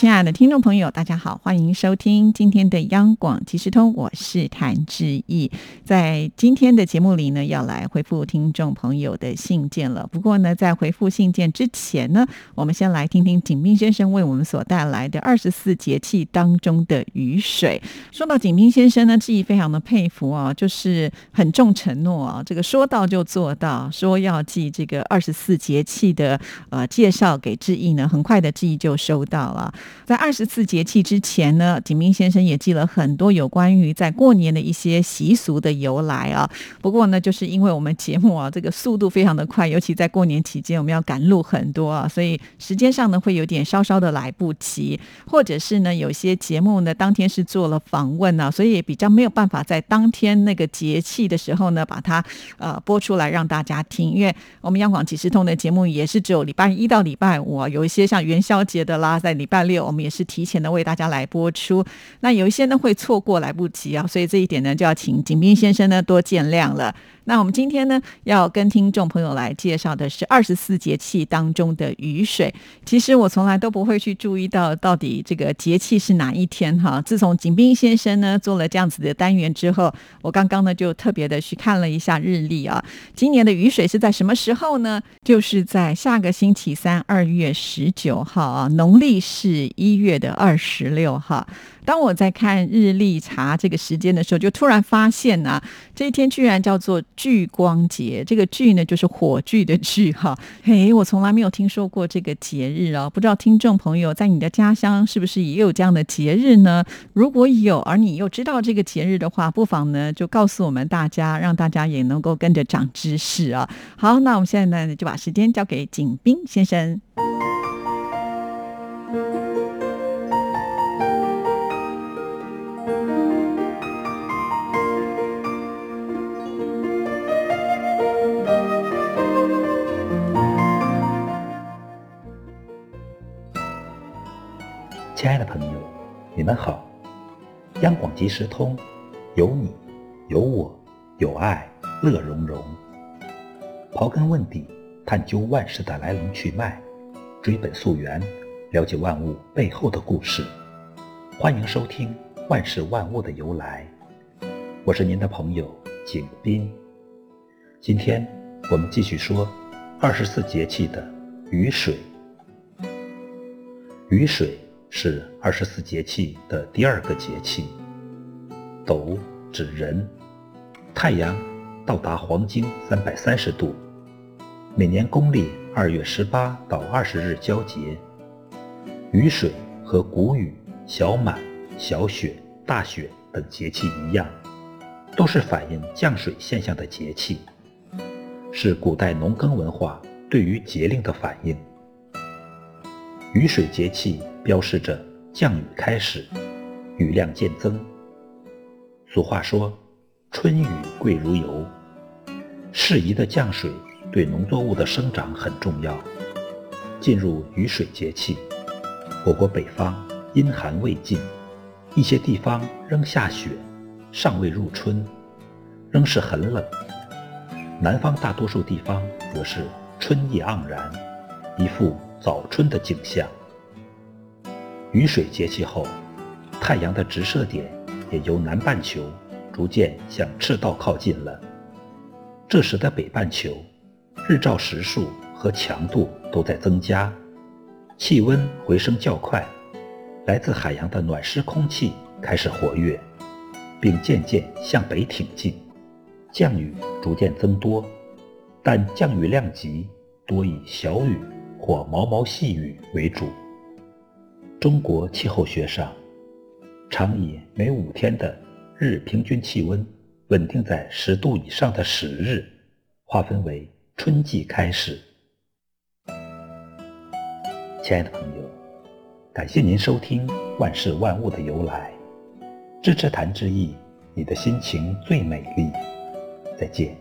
亲爱的听众朋友，大家好，欢迎收听今天的央广即时通，我是谭志毅。在今天的节目里呢，要来回复听众朋友的信件了。不过呢，在回复信件之前呢，我们先来听听景斌先生为我们所带来的二十四节气当中的雨水。说到景斌先生呢，志毅非常的佩服啊，就是很重承诺啊，这个说到就做到，说要记这个二十四节气的呃介绍给志毅呢，很快的志毅就收到了。在二十四节气之前呢，景明先生也记了很多有关于在过年的一些习俗的由来啊。不过呢，就是因为我们节目啊，这个速度非常的快，尤其在过年期间，我们要赶路很多啊，所以时间上呢会有点稍稍的来不及，或者是呢有些节目呢当天是做了访问啊，所以也比较没有办法在当天那个节气的时候呢把它呃播出来让大家听，因为我们央广即时通的节目也是只有礼拜一到礼拜五，啊有一些像元宵节的啦，在礼拜六。我们也是提前的为大家来播出，那有一些呢会错过来不及啊，所以这一点呢就要请景斌先生呢多见谅了。那我们今天呢，要跟听众朋友来介绍的是二十四节气当中的雨水。其实我从来都不会去注意到到底这个节气是哪一天哈。自从景斌先生呢做了这样子的单元之后，我刚刚呢就特别的去看了一下日历啊。今年的雨水是在什么时候呢？就是在下个星期三，二月十九号啊，农历是一月的二十六号。当我在看日历查这个时间的时候，就突然发现呢，这一天居然叫做聚光节。这个聚呢，就是火炬的炬哈。嘿，我从来没有听说过这个节日啊，不知道听众朋友在你的家乡是不是也有这样的节日呢？如果有，而你又知道这个节日的话，不妨呢就告诉我们大家，让大家也能够跟着长知识啊。好，那我们现在呢就把时间交给景斌先生。亲爱的朋友，你们好！央广即时通，有你，有我，有爱，乐融融。刨根问底，探究万事的来龙去脉，追本溯源，了解万物背后的故事。欢迎收听《万事万物的由来》，我是您的朋友景斌。今天我们继续说二十四节气的雨水。雨水。是二十四节气的第二个节气。斗指人，太阳到达黄经三百三十度，每年公历二月十八到二十日交节。雨水和谷雨、小满、小雪、大雪等节气一样，都是反映降水现象的节气，是古代农耕文化对于节令的反应。雨水节气。标示着降雨开始，雨量渐增。俗话说：“春雨贵如油。”适宜的降水对农作物的生长很重要。进入雨水节气，我国北方阴寒未尽，一些地方仍下雪，尚未入春，仍是很冷。南方大多数地方则是春意盎然，一副早春的景象。雨水节气后，太阳的直射点也由南半球逐渐向赤道靠近了。这时的北半球，日照时数和强度都在增加，气温回升较快，来自海洋的暖湿空气开始活跃，并渐渐向北挺进，降雨逐渐增多，但降雨量级多以小雨或毛毛细雨为主。中国气候学上，常以每五天的日平均气温稳定在十度以上的十日，划分为春季开始。亲爱的朋友，感谢您收听《万事万物的由来》，支持谈之意，你的心情最美丽。再见。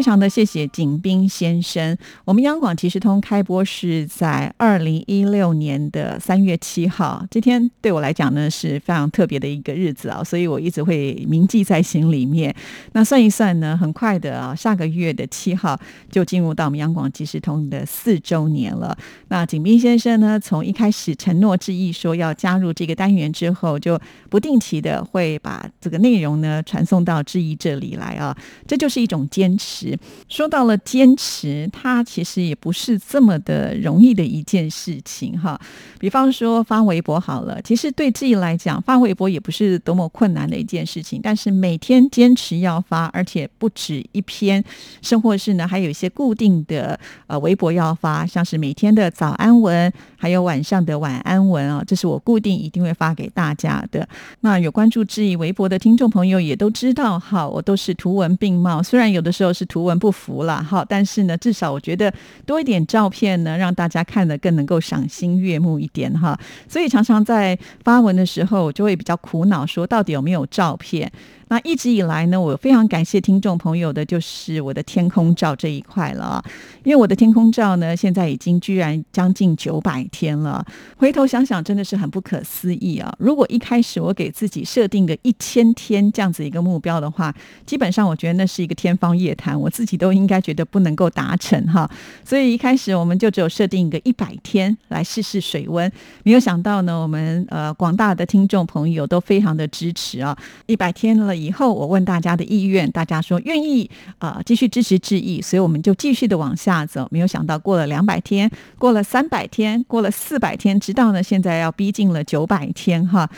非常的谢谢景斌先生。我们央广即时通开播是在二零一六年的三月七号，这天对我来讲呢是非常特别的一个日子啊，所以我一直会铭记在心里面。那算一算呢，很快的啊，下个月的七号就进入到我们央广即时通的四周年了。那景斌先生呢，从一开始承诺致意说要加入这个单元之后，就不定期的会把这个内容呢传送到致意这里来啊，这就是一种坚持。说到了坚持，它其实也不是这么的容易的一件事情哈。比方说发微博好了，其实对自己来讲，发微博也不是多么困难的一件事情。但是每天坚持要发，而且不止一篇，甚或是呢，还有一些固定的呃微博要发，像是每天的早安文，还有晚上的晚安文啊，这是我固定一定会发给大家的。那有关注质疑微博的听众朋友也都知道哈，我都是图文并茂，虽然有的时候是。图文不符了哈，但是呢，至少我觉得多一点照片呢，让大家看得更能够赏心悦目一点哈。所以常常在发文的时候，我就会比较苦恼，说到底有没有照片。那一直以来呢，我非常感谢听众朋友的，就是我的天空照这一块了。因为我的天空照呢，现在已经居然将近九百天了。回头想想，真的是很不可思议啊！如果一开始我给自己设定个一千天这样子一个目标的话，基本上我觉得那是一个天方夜谭，我自己都应该觉得不能够达成哈。所以一开始我们就只有设定一个一百天来试试水温。没有想到呢，我们呃广大的听众朋友都非常的支持啊！一百天了。以后我问大家的意愿，大家说愿意啊，继续支持致意，所以我们就继续的往下走。没有想到过了两百天，过了三百天，过了四百天，直到呢现在要逼近了九百天哈。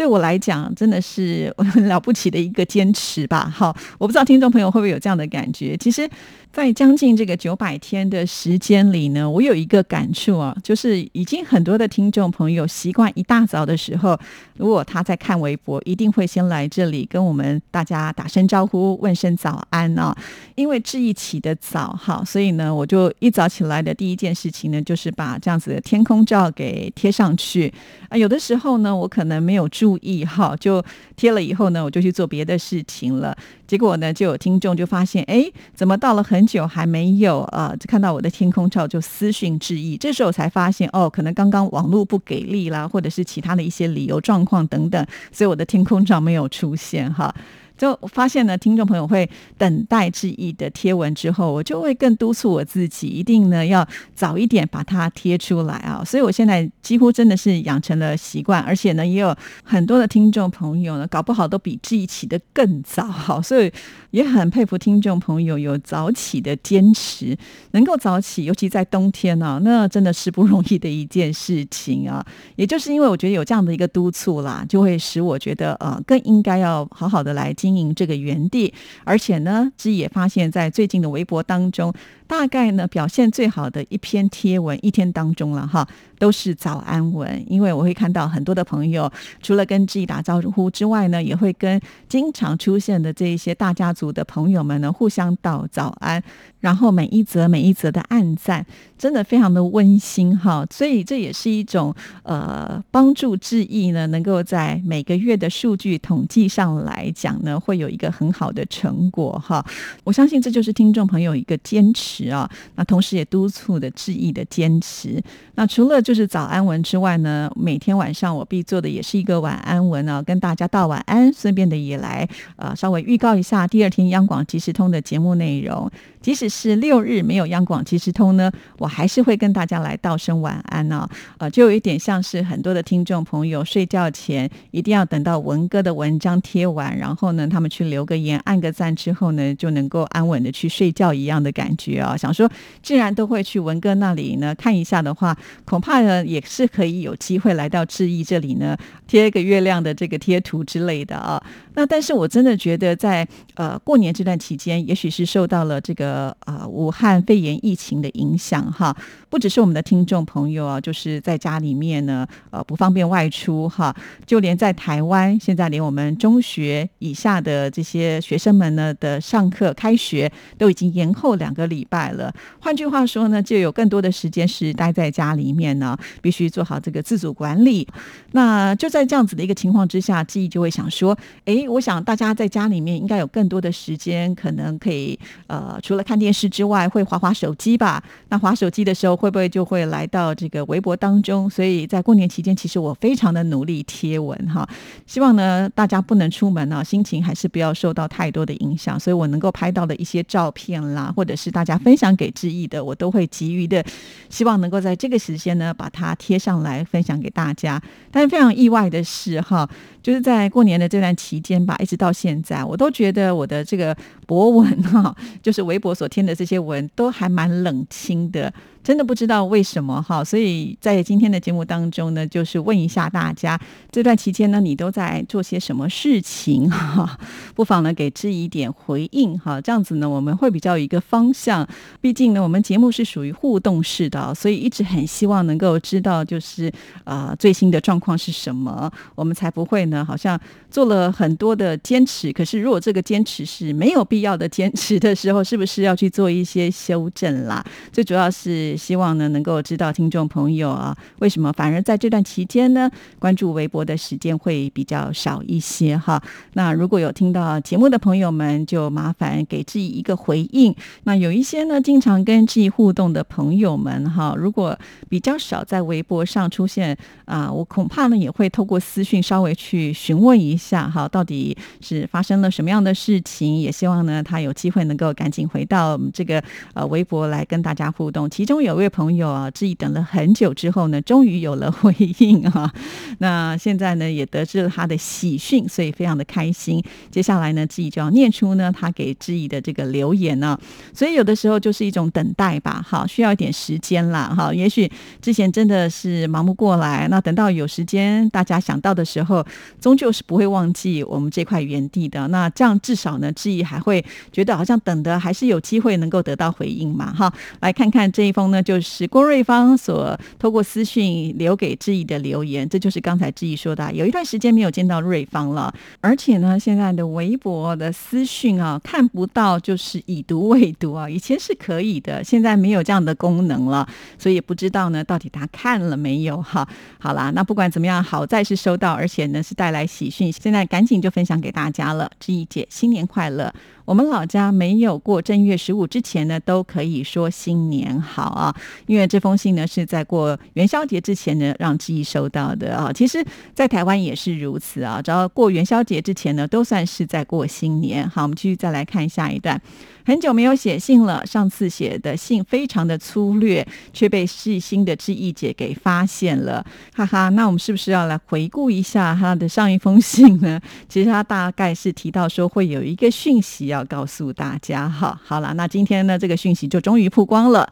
对我来讲，真的是很了不起的一个坚持吧。好，我不知道听众朋友会不会有这样的感觉。其实。在将近这个九百天的时间里呢，我有一个感触啊，就是已经很多的听众朋友习惯一大早的时候，如果他在看微博，一定会先来这里跟我们大家打声招呼，问声早安啊。因为志毅起得早哈，所以呢，我就一早起来的第一件事情呢，就是把这样子的天空照给贴上去啊。有的时候呢，我可能没有注注意哈，就贴了以后呢，我就去做别的事情了。结果呢，就有听众就发现，哎，怎么到了很久还没有啊？就，看到我的天空照就私讯致意。这时候才发现，哦，可能刚刚网络不给力啦，或者是其他的一些理由状况等等，所以我的天空照没有出现哈。就发现呢，听众朋友会等待致意的贴文之后，我就会更督促我自己，一定呢要早一点把它贴出来啊。所以我现在几乎真的是养成了习惯，而且呢，也有很多的听众朋友呢，搞不好都比志毅起的更早，好，所以也很佩服听众朋友有早起的坚持，能够早起，尤其在冬天呢，那真的是不容易的一件事情啊。也就是因为我觉得有这样的一个督促啦，就会使我觉得呃，更应该要好好的来经营这个园地，而且呢，之也发现，在最近的微博当中。大概呢，表现最好的一篇贴文，一天当中了哈，都是早安文。因为我会看到很多的朋友，除了跟自己打招呼之外呢，也会跟经常出现的这一些大家族的朋友们呢，互相道早安。然后每一则每一则的暗赞，真的非常的温馨哈。所以这也是一种呃，帮助志意呢，能够在每个月的数据统计上来讲呢，会有一个很好的成果哈。我相信这就是听众朋友一个坚持。啊，那同时也督促的致意的坚持。那除了就是早安文之外呢，每天晚上我必做的也是一个晚安文啊，跟大家道晚安，顺便的也来呃稍微预告一下第二天央广即时通的节目内容。即使是六日没有央广即时通呢，我还是会跟大家来道声晚安呢。呃，就有一点像是很多的听众朋友睡觉前一定要等到文哥的文章贴完，然后呢他们去留个言、按个赞之后呢，就能够安稳的去睡觉一样的感觉啊。想说，既然都会去文哥那里呢看一下的话，恐怕呢也是可以有机会来到志毅这里呢贴一个月亮的这个贴图之类的啊。那但是我真的觉得，在呃过年这段期间，也许是受到了这个呃武汉肺炎疫情的影响哈，不只是我们的听众朋友啊，就是在家里面呢呃不方便外出哈，就连在台湾，现在连我们中学以下的这些学生们呢的上课开学都已经延后两个礼拜了。换句话说呢，就有更多的时间是待在家里面呢，必须做好这个自主管理。那就在这样子的一个情况之下，记忆就会想说，哎。我想大家在家里面应该有更多的时间，可能可以呃，除了看电视之外，会划划手机吧？那划手机的时候，会不会就会来到这个微博当中？所以在过年期间，其实我非常的努力贴文哈，希望呢大家不能出门啊，心情还是不要受到太多的影响。所以我能够拍到的一些照片啦，或者是大家分享给志毅的，我都会急于的希望能够在这个时间呢把它贴上来分享给大家。但是非常意外的是哈，就是在过年的这段期间吧，一直到现在，我都觉得我的这个博文哈，就是微博所添的这些文都还蛮冷清的。真的不知道为什么哈，所以在今天的节目当中呢，就是问一下大家，这段期间呢，你都在做些什么事情哈？不妨呢给之一点回应哈，这样子呢，我们会比较有一个方向。毕竟呢，我们节目是属于互动式的，所以一直很希望能够知道，就是呃最新的状况是什么，我们才不会呢，好像做了很多的坚持，可是如果这个坚持是没有必要的坚持的时候，是不是要去做一些修正啦？最主要是。希望呢能够知道听众朋友啊，为什么反而在这段期间呢，关注微博的时间会比较少一些哈？那如果有听到节目的朋友们，就麻烦给志毅一个回应。那有一些呢，经常跟志毅互动的朋友们哈，如果比较少在微博上出现啊，我恐怕呢也会透过私讯稍微去询问一下哈，到底是发生了什么样的事情？也希望呢他有机会能够赶紧回到这个呃微博来跟大家互动。其中有位朋友啊，志毅等了很久之后呢，终于有了回应啊。那现在呢，也得知了他的喜讯，所以非常的开心。接下来呢，志毅就要念出呢他给志毅的这个留言呢。所以有的时候就是一种等待吧，哈，需要一点时间啦，哈。也许之前真的是忙不过来，那等到有时间大家想到的时候，终究是不会忘记我们这块原地的。那这样至少呢，志毅还会觉得好像等的还是有机会能够得到回应嘛，哈。来看看这一封。呢，就是郭瑞芳所透过私讯留给志毅的留言，这就是刚才志毅说的，有一段时间没有见到瑞芳了，而且呢，现在的微博的私讯啊，看不到就是已读未读啊，以前是可以的，现在没有这样的功能了，所以也不知道呢，到底他看了没有哈？好啦，那不管怎么样，好在是收到，而且呢是带来喜讯，现在赶紧就分享给大家了，志毅姐新年快乐。我们老家没有过正月十五之前呢，都可以说新年好啊，因为这封信呢是在过元宵节之前呢让记忆收到的啊。其实，在台湾也是如此啊，只要过元宵节之前呢，都算是在过新年。好，我们继续再来看下一段。很久没有写信了，上次写的信非常的粗略，却被细心的志毅姐给发现了，哈哈。那我们是不是要来回顾一下他的上一封信呢？其实他大概是提到说会有一个讯息要告诉大家，哈。好了，那今天呢，这个讯息就终于曝光了。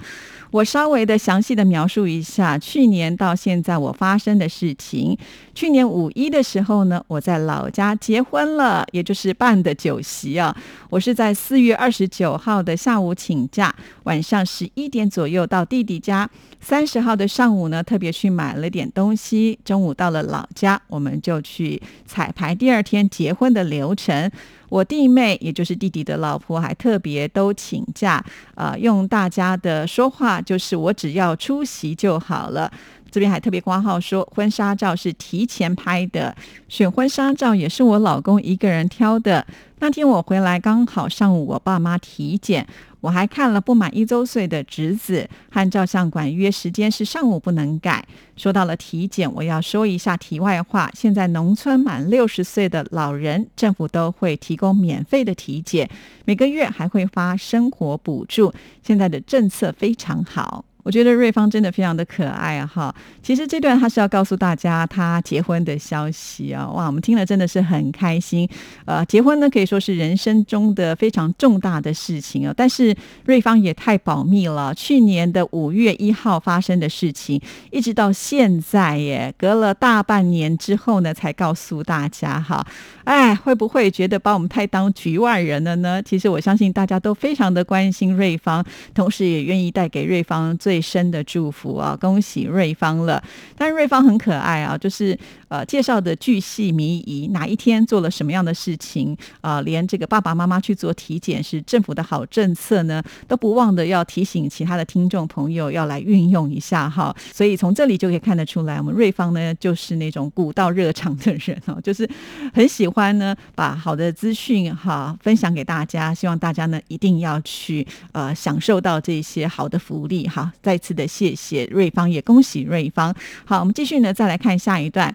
我稍微的详细的描述一下去年到现在我发生的事情。去年五一的时候呢，我在老家结婚了，也就是办的酒席啊。我是在四月二十九号的下午请假，晚上十一点左右到弟弟家。三十号的上午呢，特别去买了点东西。中午到了老家，我们就去彩排第二天结婚的流程。我弟妹，也就是弟弟的老婆，还特别都请假，呃，用大家的说话，就是我只要出席就好了。这边还特别挂号说，婚纱照是提前拍的，选婚纱照也是我老公一个人挑的。那天我回来刚好上午我爸妈体检。我还看了不满一周岁的侄子，和照相馆约时间是上午不能改。说到了体检，我要说一下题外话。现在农村满六十岁的老人，政府都会提供免费的体检，每个月还会发生活补助。现在的政策非常好。我觉得瑞芳真的非常的可爱啊！哈，其实这段他是要告诉大家他结婚的消息啊！哇，我们听了真的是很开心。呃，结婚呢可以说是人生中的非常重大的事情啊，但是瑞芳也太保密了。去年的五月一号发生的事情，一直到现在耶，隔了大半年之后呢，才告诉大家哈。哎，会不会觉得把我们太当局外人了呢？其实我相信大家都非常的关心瑞芳，同时也愿意带给瑞芳最。最深的祝福啊！恭喜瑞芳了。但是瑞芳很可爱啊，就是呃介绍的巨细靡遗，哪一天做了什么样的事情啊，连这个爸爸妈妈去做体检是政府的好政策呢，都不忘的要提醒其他的听众朋友要来运用一下哈。所以从这里就可以看得出来，我们瑞芳呢就是那种古道热肠的人哦，就是很喜欢呢把好的资讯哈分享给大家，希望大家呢一定要去呃享受到这些好的福利哈。再次的谢谢瑞芳，也恭喜瑞芳。好，我们继续呢再来看下一段。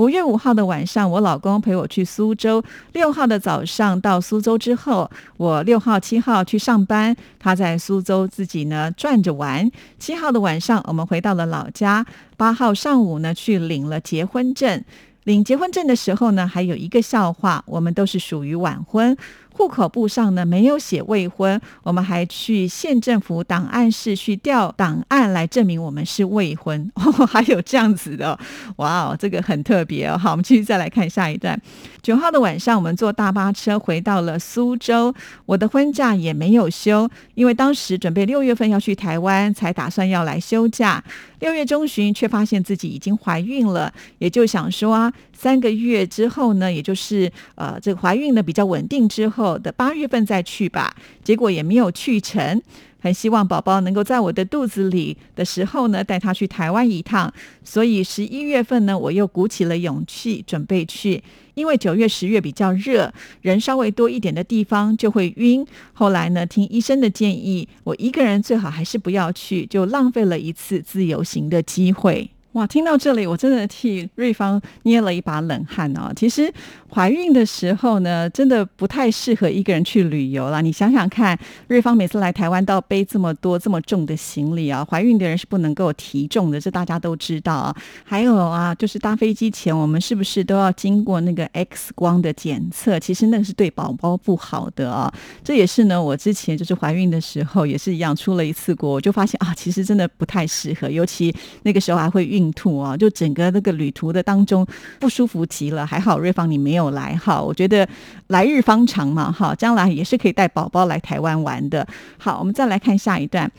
五月五号的晚上，我老公陪我去苏州。六号的早上到苏州之后，我六号、七号去上班，他在苏州自己呢转着玩。七号的晚上，我们回到了老家。八号上午呢去领了结婚证。领结婚证的时候呢，还有一个笑话，我们都是属于晚婚。户口簿上呢没有写未婚，我们还去县政府档案室去调档案来证明我们是未婚，还有这样子的，哇哦，这个很特别哦。好，我们继续再来看下一段。九号的晚上，我们坐大巴车回到了苏州，我的婚假也没有休，因为当时准备六月份要去台湾，才打算要来休假。六月中旬却发现自己已经怀孕了，也就想说啊，三个月之后呢，也就是呃这个怀孕呢比较稳定之后。的八月份再去吧，结果也没有去成。很希望宝宝能够在我的肚子里的时候呢，带他去台湾一趟。所以十一月份呢，我又鼓起了勇气准备去。因为九月、十月比较热，人稍微多一点的地方就会晕。后来呢，听医生的建议，我一个人最好还是不要去，就浪费了一次自由行的机会。哇，听到这里，我真的替瑞芳捏了一把冷汗哦。其实怀孕的时候呢，真的不太适合一个人去旅游了。你想想看，瑞芳每次来台湾都要背这么多这么重的行李啊。怀孕的人是不能够提重的，这大家都知道啊。还有啊，就是搭飞机前，我们是不是都要经过那个 X 光的检测？其实那个是对宝宝不好的啊。这也是呢，我之前就是怀孕的时候也是一样，出了一次国，我就发现啊，其实真的不太适合，尤其那个时候还会孕。孕吐啊，就整个那个旅途的当中不舒服极了。还好瑞芳你没有来哈，我觉得来日方长嘛哈，将来也是可以带宝宝来台湾玩的。好，我们再来看下一段。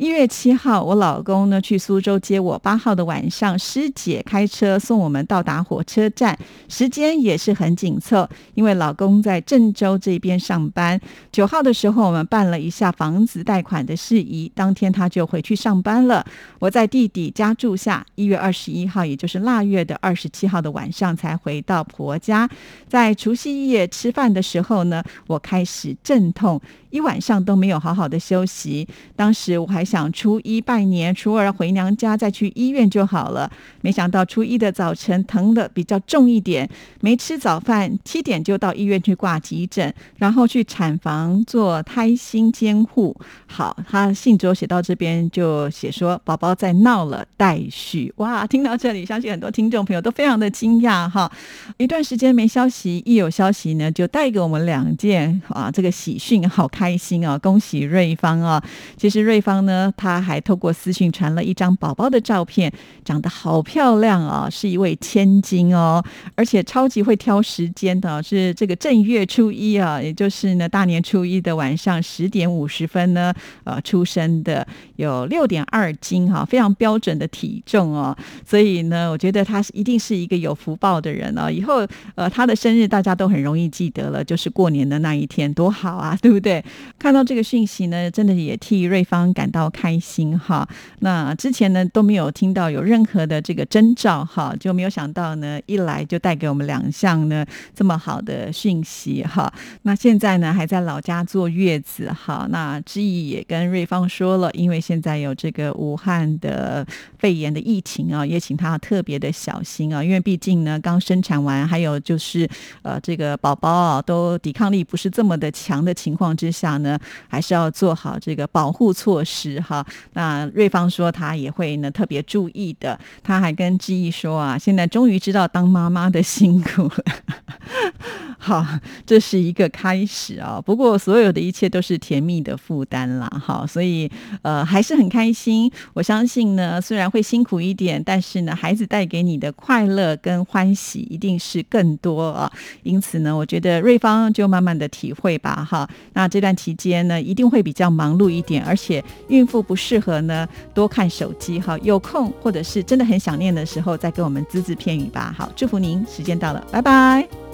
一月七号，我老公呢去苏州接我。八号的晚上，师姐开车送我们到达火车站，时间也是很紧凑，因为老公在郑州这边上班。九号的时候，我们办了一下房子贷款的事宜，当天他就回去上班了。我在弟弟家住下。一月二十一号，也就是腊月的二十七号的晚上，才回到婆家。在除夕夜吃饭的时候呢，我开始阵痛。一晚上都没有好好的休息，当时我还想初一拜年，初二回娘家再去医院就好了。没想到初一的早晨疼的比较重一点，没吃早饭，七点就到医院去挂急诊，然后去产房做胎心监护。好，他信卓写到这边就写说宝宝在闹了，待续。哇，听到这里，相信很多听众朋友都非常的惊讶哈。一段时间没消息，一有消息呢，就带给我们两件啊这个喜讯，好。开心啊！恭喜瑞芳啊！其实瑞芳呢，他还透过私讯传了一张宝宝的照片，长得好漂亮啊，是一位千金哦，而且超级会挑时间的，是这个正月初一啊，也就是呢大年初一的晚上十点五十分呢，呃出生的，有六点二斤哈，非常标准的体重哦，所以呢，我觉得他是一定是一个有福报的人哦。以后呃他的生日大家都很容易记得了，就是过年的那一天，多好啊，对不对？看到这个讯息呢，真的也替瑞芳感到开心哈。那之前呢都没有听到有任何的这个征兆哈，就没有想到呢一来就带给我们两项呢这么好的讯息哈。那现在呢还在老家坐月子哈。那志毅也跟瑞芳说了，因为现在有这个武汉的肺炎的疫情啊，也请他特别的小心啊，因为毕竟呢刚生产完，还有就是呃这个宝宝啊都抵抗力不是这么的强的情况之。下呢，还是要做好这个保护措施哈。那瑞芳说他也会呢特别注意的。他还跟志毅说啊，现在终于知道当妈妈的辛苦了。好，这是一个开始啊。不过所有的一切都是甜蜜的负担啦，好，所以呃还是很开心。我相信呢，虽然会辛苦一点，但是呢，孩子带给你的快乐跟欢喜一定是更多啊。因此呢，我觉得瑞芳就慢慢的体会吧，哈。那这段期间呢，一定会比较忙碌一点，而且孕妇不适合呢多看手机，哈。有空或者是真的很想念的时候，再跟我们只字片语吧。好，祝福您，时间到了，拜拜。